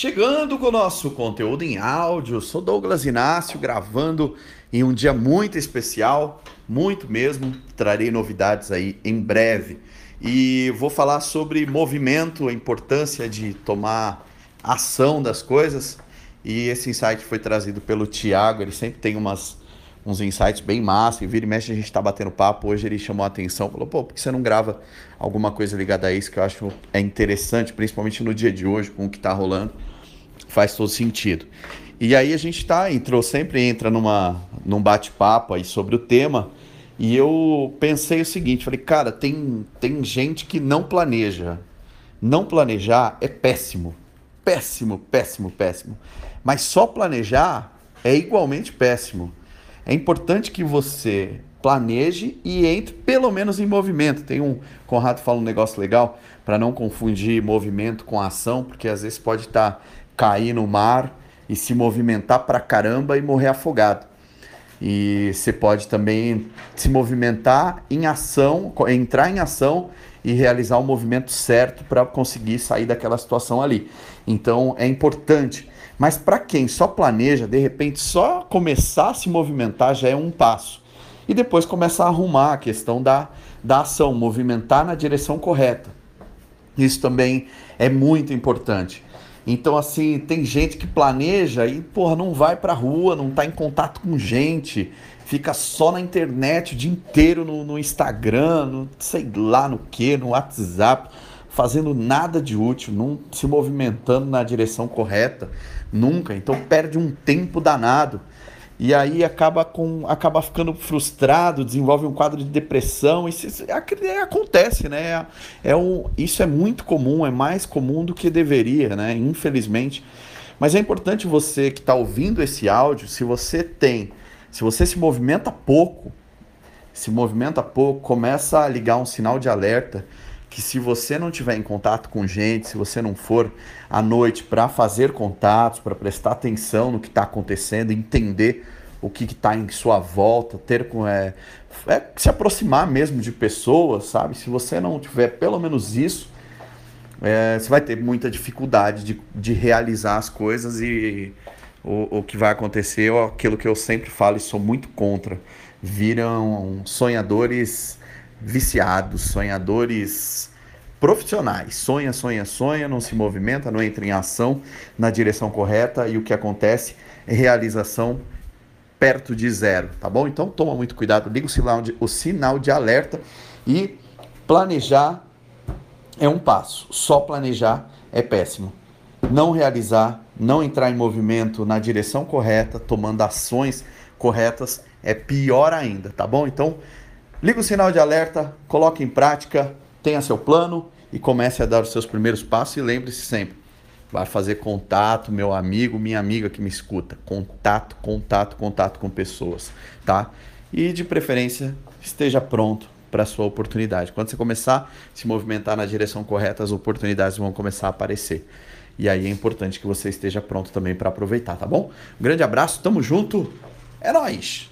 Chegando com o nosso conteúdo em áudio, sou Douglas Inácio, gravando em um dia muito especial, muito mesmo. Trarei novidades aí em breve. E vou falar sobre movimento, a importância de tomar ação das coisas. E esse insight foi trazido pelo Tiago, ele sempre tem umas, uns insights bem massa, e vira e mexe a gente está batendo papo. Hoje ele chamou a atenção, falou: pô, por que você não grava alguma coisa ligada a isso que eu acho é interessante, principalmente no dia de hoje, com o que está rolando? faz todo sentido. E aí a gente tá, entrou, sempre entra numa, num bate-papo aí sobre o tema, e eu pensei o seguinte, falei, cara, tem, tem gente que não planeja. Não planejar é péssimo. Péssimo, péssimo, péssimo. Mas só planejar é igualmente péssimo. É importante que você planeje e entre pelo menos em movimento. Tem um Conrado fala um negócio legal para não confundir movimento com ação, porque às vezes pode estar tá cair no mar e se movimentar pra caramba e morrer afogado. E você pode também se movimentar em ação, entrar em ação e realizar o movimento certo para conseguir sair daquela situação ali. Então é importante. Mas para quem só planeja, de repente só começar a se movimentar já é um passo. E depois começar a arrumar a questão da, da ação, movimentar na direção correta. Isso também é muito importante. Então, assim, tem gente que planeja e, porra, não vai pra rua, não tá em contato com gente, fica só na internet o dia inteiro no, no Instagram, no, sei lá no que, no WhatsApp, fazendo nada de útil, não se movimentando na direção correta, nunca. Então, perde um tempo danado e aí acaba com acaba ficando frustrado, desenvolve um quadro de depressão, isso, isso é, acontece, né? É um, isso é muito comum, é mais comum do que deveria, né? Infelizmente. Mas é importante você que está ouvindo esse áudio, se você tem, se você se movimenta pouco, se movimenta pouco, começa a ligar um sinal de alerta que se você não tiver em contato com gente, se você não for à noite para fazer contatos, para prestar atenção no que está acontecendo, entender o que está em sua volta, ter com é, é, se aproximar mesmo de pessoas, sabe? Se você não tiver pelo menos isso, é, você vai ter muita dificuldade de, de realizar as coisas e o, o que vai acontecer aquilo que eu sempre falo e sou muito contra. Viram sonhadores viciados, sonhadores profissionais. Sonha, sonha, sonha, não se movimenta, não entra em ação na direção correta e o que acontece é realização perto de zero, tá bom? Então toma muito cuidado, liga o sinal de, o sinal de alerta e planejar é um passo. Só planejar é péssimo. Não realizar, não entrar em movimento na direção correta, tomando ações corretas é pior ainda, tá bom? Então Liga o sinal de alerta, coloque em prática, tenha seu plano e comece a dar os seus primeiros passos e lembre-se sempre, vai fazer contato, meu amigo, minha amiga que me escuta, contato, contato, contato com pessoas, tá? E de preferência, esteja pronto para a sua oportunidade. Quando você começar a se movimentar na direção correta, as oportunidades vão começar a aparecer. E aí é importante que você esteja pronto também para aproveitar, tá bom? Um grande abraço, tamo junto. É nós.